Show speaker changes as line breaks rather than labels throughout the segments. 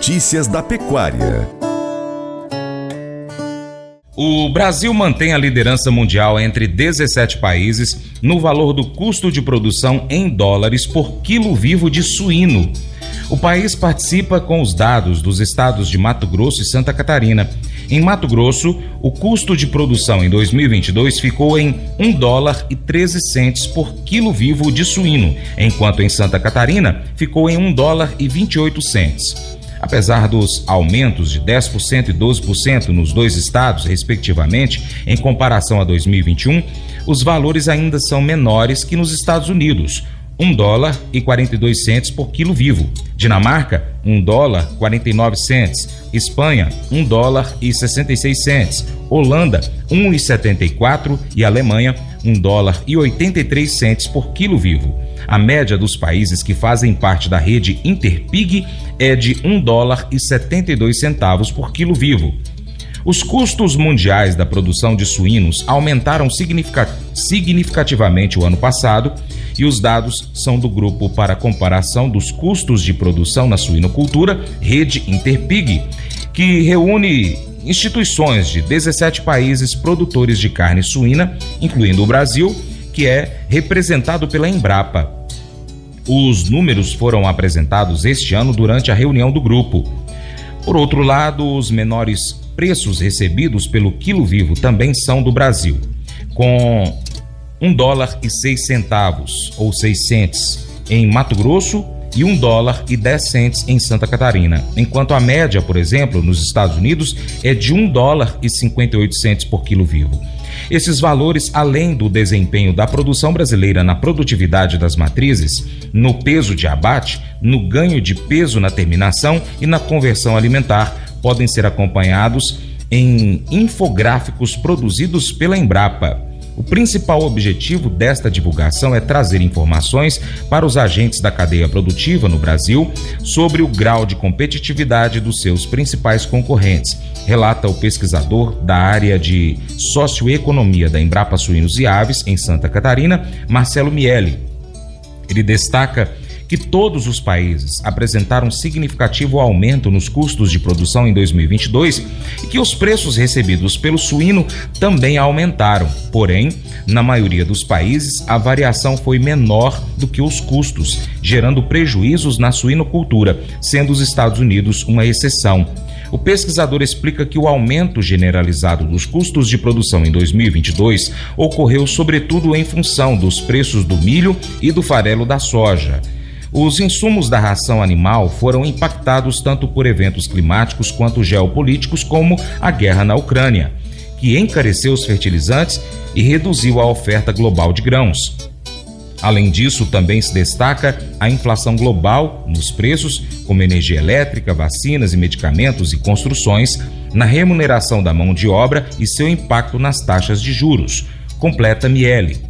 Notícias da Pecuária.
O Brasil mantém a liderança mundial entre 17 países no valor do custo de produção em dólares por quilo vivo de suíno. O país participa com os dados dos estados de Mato Grosso e Santa Catarina. Em Mato Grosso, o custo de produção em 2022 ficou em 1 dólar e 13 centes por quilo vivo de suíno, enquanto em Santa Catarina ficou em 1 dólar e 28 centes. Apesar dos aumentos de 10% e 12% nos dois estados, respectivamente, em comparação a 2021, os valores ainda são menores que nos Estados Unidos. 1 dólar e 42 centos por quilo vivo. Dinamarca, 1 dólar 49 centos. Espanha, 1 dólar e 66 centos. Holanda, 1,74 e Alemanha, 1 dólar e 83 centos por quilo vivo. A média dos países que fazem parte da rede Interpig é de 1 dólar e 72 centavos por quilo vivo. Os custos mundiais da produção de suínos aumentaram significativamente o ano passado e os dados são do Grupo para Comparação dos Custos de Produção na Suinocultura, Rede Interpig, que reúne instituições de 17 países produtores de carne suína, incluindo o Brasil, que é representado pela Embrapa. Os números foram apresentados este ano durante a reunião do grupo. Por outro lado, os menores preços recebidos pelo quilo vivo também são do Brasil, com um dólar e seis centavos ou seis centes em Mato Grosso e um dólar e dez centes em Santa Catarina, enquanto a média, por exemplo, nos Estados Unidos é de um dólar e cinquenta e oito centes por quilo vivo. Esses valores, além do desempenho da produção brasileira na produtividade das matrizes, no peso de abate, no ganho de peso na terminação e na conversão alimentar, podem ser acompanhados em infográficos produzidos pela Embrapa. O principal objetivo desta divulgação é trazer informações para os agentes da cadeia produtiva no Brasil sobre o grau de competitividade dos seus principais concorrentes, relata o pesquisador da área de socioeconomia da Embrapa Suínos e Aves, em Santa Catarina, Marcelo Miele. Ele destaca que todos os países apresentaram significativo aumento nos custos de produção em 2022 e que os preços recebidos pelo suíno também aumentaram. Porém, na maioria dos países, a variação foi menor do que os custos, gerando prejuízos na suinocultura, sendo os Estados Unidos uma exceção. O pesquisador explica que o aumento generalizado dos custos de produção em 2022 ocorreu sobretudo em função dos preços do milho e do farelo da soja. Os insumos da ração animal foram impactados tanto por eventos climáticos quanto geopolíticos, como a guerra na Ucrânia, que encareceu os fertilizantes e reduziu a oferta global de grãos. Além disso, também se destaca a inflação global nos preços, como energia elétrica, vacinas e medicamentos e construções, na remuneração da mão de obra e seu impacto nas taxas de juros. Completa Miele.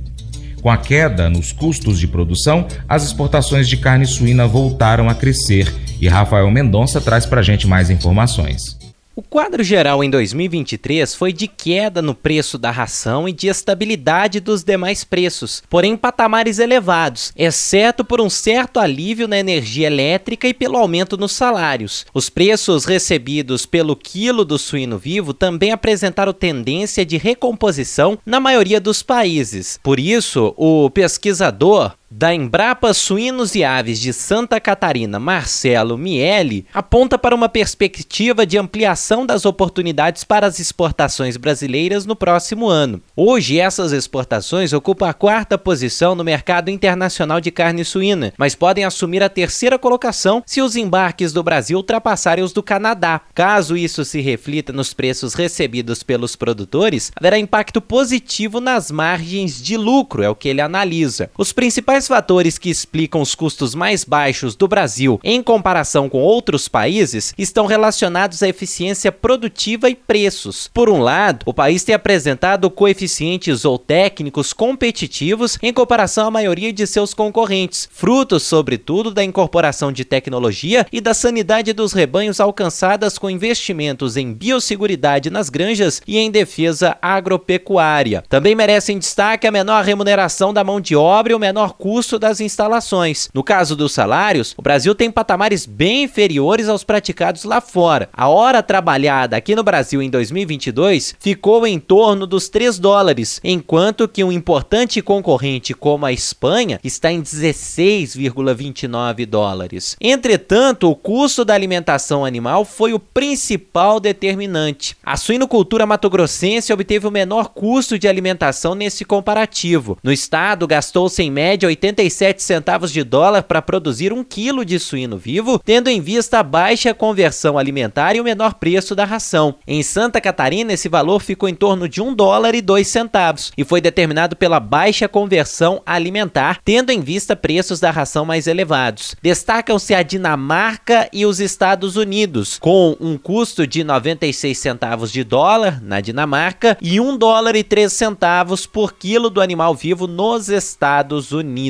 Com a queda nos custos de produção, as exportações de carne suína voltaram a crescer e Rafael Mendonça traz para a gente mais informações.
O quadro geral em 2023 foi de queda no preço da ração e de estabilidade dos demais preços, porém patamares elevados, exceto por um certo alívio na energia elétrica e pelo aumento nos salários. Os preços recebidos pelo quilo do suíno vivo também apresentaram tendência de recomposição na maioria dos países. Por isso, o pesquisador da Embrapa Suínos e Aves de Santa Catarina, Marcelo Miele, aponta para uma perspectiva de ampliação das oportunidades para as exportações brasileiras no próximo ano. Hoje, essas exportações ocupam a quarta posição no mercado internacional de carne suína, mas podem assumir a terceira colocação se os embarques do Brasil ultrapassarem os do Canadá. Caso isso se reflita nos preços recebidos pelos produtores, haverá impacto positivo nas margens de lucro, é o que ele analisa. Os principais principais fatores que explicam os custos mais baixos do Brasil em comparação com outros países estão relacionados à eficiência produtiva e preços. Por um lado, o país tem apresentado coeficientes ou técnicos competitivos em comparação à maioria de seus concorrentes, frutos, sobretudo, da incorporação de tecnologia e da sanidade dos rebanhos alcançadas com investimentos em biosseguridade nas granjas e em defesa agropecuária. Também merecem destaque a menor remuneração da mão de obra e o menor custo custo das instalações. No caso dos salários, o Brasil tem patamares bem inferiores aos praticados lá fora. A hora trabalhada aqui no Brasil em 2022 ficou em torno dos 3 dólares, enquanto que um importante concorrente como a Espanha está em 16,29 dólares. Entretanto, o custo da alimentação animal foi o principal determinante. A suinocultura matogrossense obteve o menor custo de alimentação nesse comparativo. No estado, gastou-se em média 87 centavos de dólar para produzir um quilo de suíno vivo, tendo em vista a baixa conversão alimentar e o menor preço da ração. Em Santa Catarina, esse valor ficou em torno de 1 dólar e 2 centavos e foi determinado pela baixa conversão alimentar, tendo em vista preços da ração mais elevados. Destacam-se a Dinamarca e os Estados Unidos, com um custo de 96 centavos de dólar na Dinamarca e 1 dólar e 3 centavos por quilo do animal vivo nos Estados Unidos.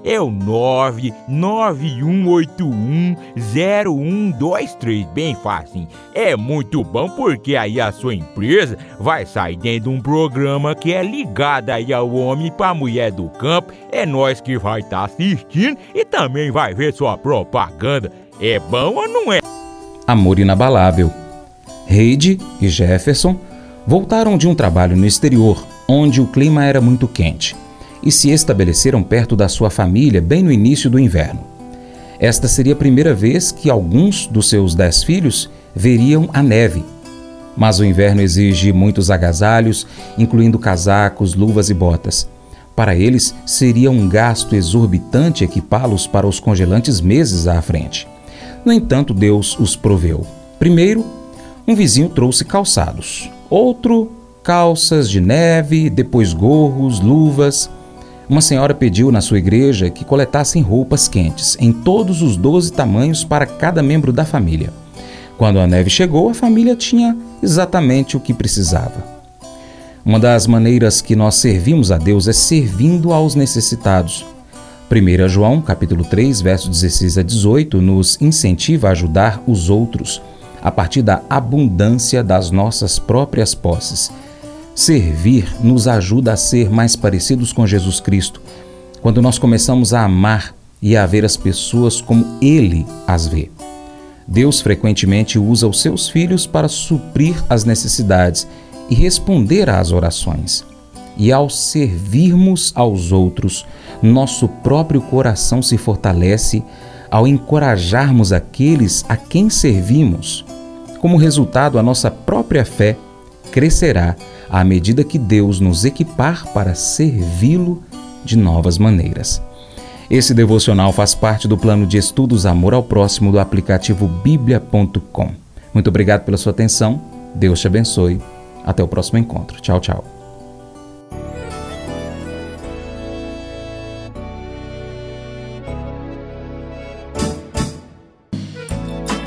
é o 991810123, bem fácil. É muito bom porque aí a sua empresa vai sair dentro de um programa que é ligado aí ao homem para mulher do campo. É nós que vai estar tá assistindo e também vai ver sua propaganda. É bom ou não é?
Amor inabalável. Heide e Jefferson voltaram de um trabalho no exterior, onde o clima era muito quente, e se estabeleceram perto da sua família bem no início do inverno. Esta seria a primeira vez que alguns dos seus dez filhos veriam a neve mas o inverno exige muitos agasalhos, incluindo casacos, luvas e botas. Para eles, seria um gasto exorbitante equipá-los para os congelantes meses à frente. No entanto, Deus os proveu. Primeiro, um vizinho trouxe calçados, outro, calças de neve, depois gorros, luvas. Uma senhora pediu na sua igreja que coletassem roupas quentes, em todos os doze tamanhos para cada membro da família. Quando a neve chegou, a família tinha exatamente o que precisava. Uma das maneiras que nós servimos a Deus é servindo aos necessitados. 1 João, capítulo 3, versos 16 a 18, nos incentiva a ajudar os outros a partir da abundância das nossas próprias posses. Servir nos ajuda a ser mais parecidos com Jesus Cristo, quando nós começamos a amar e a ver as pessoas como Ele as vê. Deus frequentemente usa os seus filhos para suprir as necessidades e responder às orações. E ao servirmos aos outros, nosso próprio coração se fortalece ao encorajarmos aqueles a quem servimos. Como resultado, a nossa própria fé crescerá à medida que Deus nos equipar para servi-lo de novas maneiras. Esse devocional faz parte do plano de estudos Amor ao Próximo do aplicativo bíblia.com. Muito obrigado pela sua atenção. Deus te abençoe. Até o próximo encontro. Tchau, tchau.